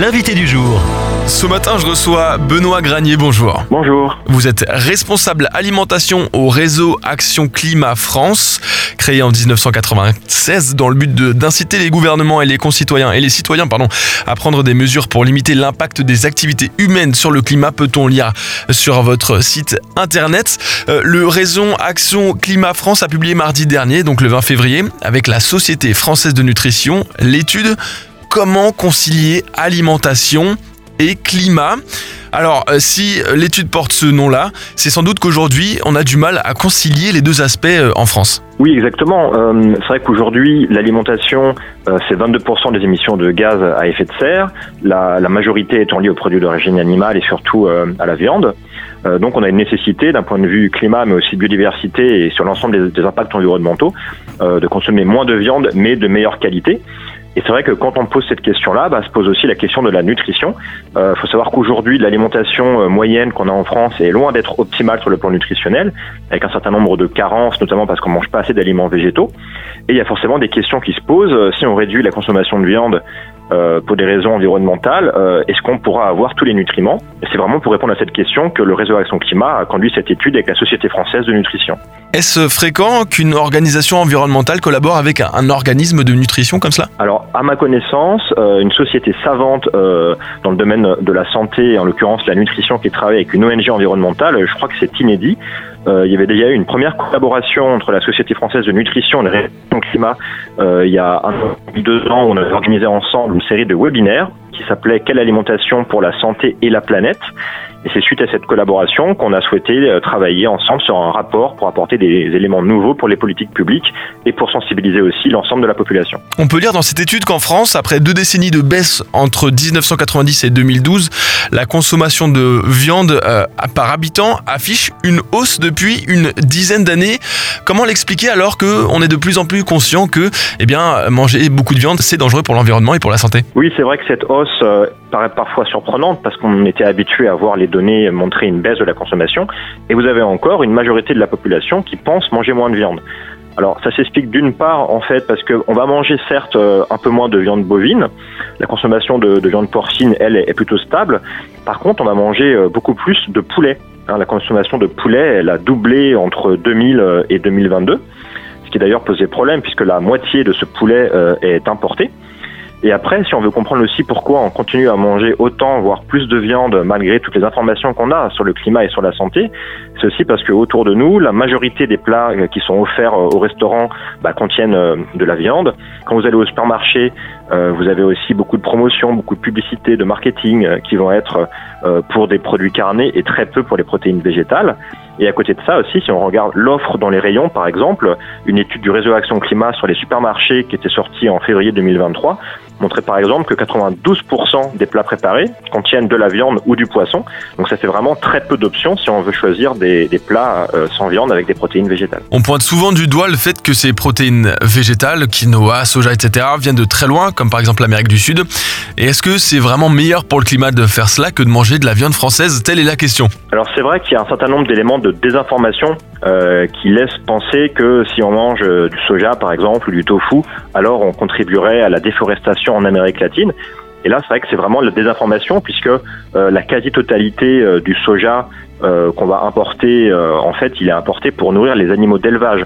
l'invité du jour. Ce matin, je reçois Benoît Granier. Bonjour. Bonjour. Vous êtes responsable alimentation au réseau Action Climat France, créé en 1996 dans le but de- d'inciter les gouvernements et les concitoyens et les citoyens, pardon, à prendre des mesures pour limiter l'impact des activités humaines sur le climat. Peut-on lire sur votre site internet Euh, Le réseau Action Climat France a publié mardi dernier, donc le 20 février, avec la Société française de nutrition, l'étude Comment concilier alimentation et climat. Alors, euh, si l'étude porte ce nom-là, c'est sans doute qu'aujourd'hui, on a du mal à concilier les deux aspects euh, en France. Oui, exactement. Euh, c'est vrai qu'aujourd'hui, l'alimentation, c'est 22% des émissions de gaz à effet de serre, la, majorité étant liée aux produits d'origine animale et surtout à la viande. Donc on a une nécessité d'un point de vue climat, mais aussi biodiversité et sur l'ensemble des, impacts environnementaux, de consommer moins de viande, mais de meilleure qualité. Et c'est vrai que quand on pose cette question-là, bah, se pose aussi la question de la nutrition. Il faut savoir qu'aujourd'hui, l'alimentation euh, moyenne qu'on a en France est loin d'être optimale sur le plan nutritionnel, avec un certain nombre de carences, notamment parce qu'on mange pas assez d'aliments végétaux. Et il y a forcément des questions qui se posent. Euh, Si on réduit la consommation de viande euh, pour des raisons environnementales, euh, est-ce qu'on pourra avoir tous les nutriments Et c'est vraiment pour répondre à cette question que le réseau Action Climat a conduit cette étude avec la Société française de nutrition. Est-ce fréquent qu'une organisation environnementale collabore avec un, un organisme de nutrition comme cela? Alors, à ma connaissance, euh, une société savante dans le domaine de la santé, en l'occurrence la nutrition, qui travaille avec une ONG environnementale, je crois que c'est inédit. Euh, il y avait déjà eu une première collaboration entre la Société française de nutrition et le Réseau climat euh, il y a un deux ans, où on avait organisé ensemble une série de webinaires qui s'appelait Quelle alimentation pour la santé et la planète et c'est suite à cette collaboration qu'on a souhaité euh, travailler ensemble sur un rapport pour apporter des éléments nouveaux pour les politiques publiques et pour sensibiliser aussi l'ensemble de la population. On peut lire dans cette étude qu'en France, après deux décennies de baisse entre 1990 et 2012, la consommation de viande euh, par habitant affiche une hausse depuis une dizaine d'années. Comment l'expliquer alors qu'on est de plus en plus conscient que eh bien, manger beaucoup de viande, c'est dangereux pour l'environnement et pour la santé? Oui, c'est vrai que cette hausse euh, paraît parfois surprenante parce qu'on était habitué à voir les données montrer une baisse de la consommation et vous avez encore une majorité de la population qui pense manger moins de viande. Alors ça s'explique d'une part en fait parce qu'on va manger certes euh, un peu moins de viande bovine, la consommation de, de viande porcine elle est plutôt stable, par contre on va manger euh, beaucoup plus de poulet. Hein, la consommation de poulet elle a doublé entre 2000 et 2022, ce qui d'ailleurs posait problème puisque la moitié de ce poulet est importé. Et après, si on veut comprendre aussi pourquoi on continue à manger autant, voire plus de viande, malgré toutes les informations qu'on a sur le climat et sur la santé, c'est aussi parce que autour de nous, la majorité des plats euh, qui sont offerts euh, au restaurant bah, contiennent euh, de la viande. Quand vous allez au supermarché, euh, vous avez aussi beaucoup de promotions, beaucoup de publicités, de marketing euh, qui vont être euh, pour des produits carnés et très peu pour les protéines végétales. Et à côté de ça aussi, si on regarde l'offre dans les rayons, par exemple, une étude du réseau Action Climat sur les supermarchés qui était sortie en février 2023 montrait par exemple que 92% des plats préparés contiennent de la viande ou du poisson. Donc ça fait vraiment très peu d'options si on veut choisir des, des plats euh, sans viande avec des protéines végétales. On pointe souvent du doigt le fait que ces protéines végétales, quinoa, soja, etc., viennent de très loin, comme par exemple l'Amérique du Sud. Et est-ce que c'est vraiment meilleur pour le climat de faire cela que de manger de la viande française? Telle est la question. Alors c'est vrai qu'il y a un certain nombre d'éléments de désinformation euh, qui laissent penser que si on mange euh, du soja par exemple ou du tofu, alors on contribuerait à la déforestation en Amérique latine. Et là, c'est vrai que c'est vraiment la désinformation puisque euh, la quasi-totalité euh, du soja euh, qu'on va importer, en fait, il est importé pour nourrir les animaux d'élevage.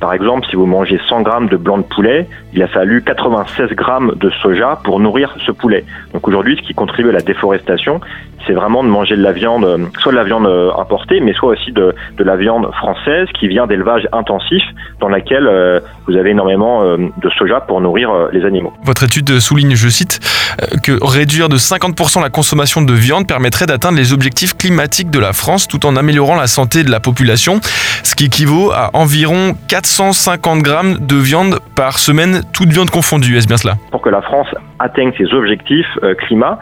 Par exemple, si vous mangez 100 grammes de blanc de poulet, il a fallu 96 grammes de soja pour nourrir ce poulet. Donc aujourd'hui, ce qui contribue à la déforestation, c'est vraiment de manger de la viande, euh, soit de la viande euh, importée, mais soit aussi de, la viande française qui vient d'élevage intensif dans laquelle euh, vous avez énormément de soja pour nourrir les animaux. Votre étude souligne, je cite, que réduire de 50% la consommation de viande permettrait d'atteindre les objectifs climatiques de la France tout en améliorant la santé de la population, ce qui équivaut à environ 450 grammes de viande par semaine, toute viande confondue. Est-ce bien cela Pour que la France atteigne ses objectifs euh, climat,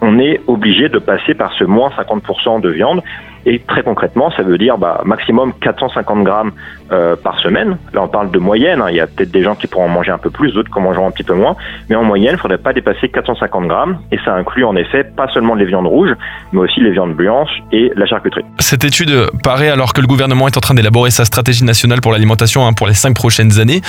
on est obligé de passer par ce moins 50% de viande. Et très concrètement, ça veut dire bah, maximum 450 grammes euh, par semaine. Là, on parle de moyenne. Hein. Il y a peut-être des gens qui pourront en manger un peu plus, d'autres qui en mangeront un petit peu moins. Mais en moyenne, il ne faudrait pas dépasser 450 grammes. Et ça inclut en effet pas seulement les viandes rouges, mais aussi les viandes blanches et la charcuterie. Cette étude paraît alors que le gouvernement est en train d'élaborer sa stratégie nationale pour l'alimentation hein, pour les cinq prochaines années,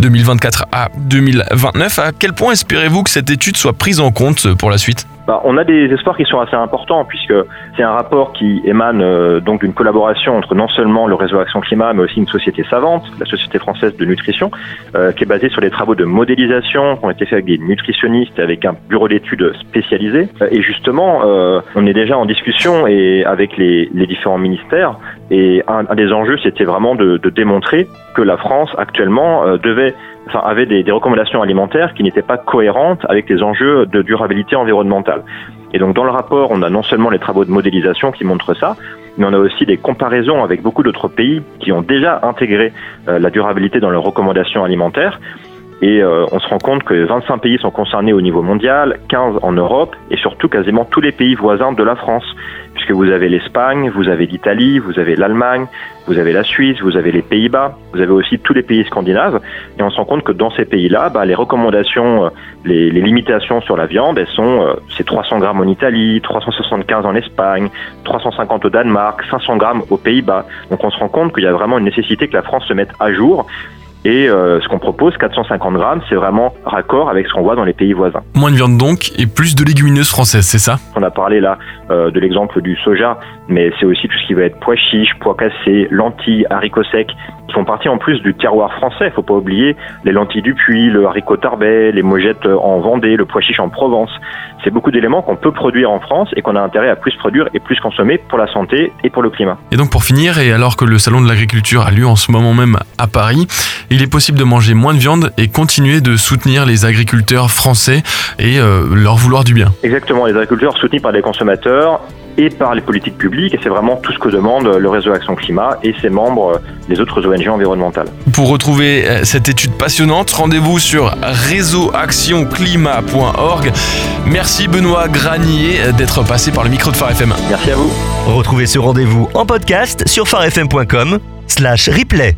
2024 à 2029. À quel point espérez-vous que cette étude soit prise en compte pour la suite? Bah, on a des espoirs qui sont assez importants puisque c'est un rapport qui émane euh, donc d'une collaboration entre non seulement le réseau Action Climat mais aussi une société savante, la Société française de nutrition, euh, qui est basée sur des travaux de modélisation qui ont été faits avec des nutritionnistes avec un bureau d'études spécialisé. Euh, et justement, on est déjà en discussion et avec les, les différents ministères et un, des enjeux c'était vraiment de, démontrer que la France actuellement avait des recommandations alimentaires qui n'étaient pas cohérentes avec les enjeux de durabilité environnementale. Et donc dans le rapport, on a non seulement les travaux de modélisation qui montrent ça, mais on a aussi des comparaisons avec beaucoup d'autres pays qui ont déjà intégré euh, la durabilité dans leurs recommandations alimentaires. Et euh, on se rend compte que 25 pays sont concernés au niveau mondial, 15 en Europe et surtout quasiment tous les pays voisins de la France, puisque vous avez l'Espagne, vous avez l'Italie, vous avez l'Allemagne, vous avez la Suisse, vous avez les Pays-Bas, vous avez aussi tous les pays scandinaves. Et on se rend compte que dans ces pays-là, bah, les recommandations, euh, les, limitations sur la viande, elles sont euh, c'est 300 grammes en Italie, 375 en Espagne, 350 au Danemark, 500 grammes aux Pays-Bas. Donc on se rend compte qu'il y a vraiment une nécessité que la France se mette à jour et euh, ce qu'on propose, 450 grammes, c'est vraiment raccord avec ce qu'on voit dans les pays voisins. Moins de viande donc et plus de légumineuses françaises, c'est ça? On a parlé là euh, de l'exemple du soja, mais c'est aussi tout ce qui va être pois chiches, pois cassés, lentilles, haricots secs, qui font partie en plus du terroir français. Il faut pas oublier les lentilles du Puy, le haricot tarbais, les mogettes en Vendée, le pois chiche en Provence. C'est beaucoup d'éléments qu'on peut produire en France et qu'on a intérêt à plus produire et plus consommer pour la santé et pour le climat. Et donc pour finir, et alors que le salon de l'agriculture a lieu en ce moment même à Paris, il est possible de manger moins de viande et continuer de soutenir les agriculteurs français et euh, leur vouloir du bien. Exactement, les agriculteurs soutenus par les consommateurs et par les politiques publiques. Et c'est vraiment tout ce que demande le réseau Action Climat et ses membres, les autres ONG environnementales. Pour retrouver euh, cette étude passionnante, rendez-vous sur réseauactionclimat.org. Merci Benoît Granier d'être passé par le micro de Phare FM. Merci à vous. Retrouvez ce rendez-vous en podcast sur farfm.com slash replay.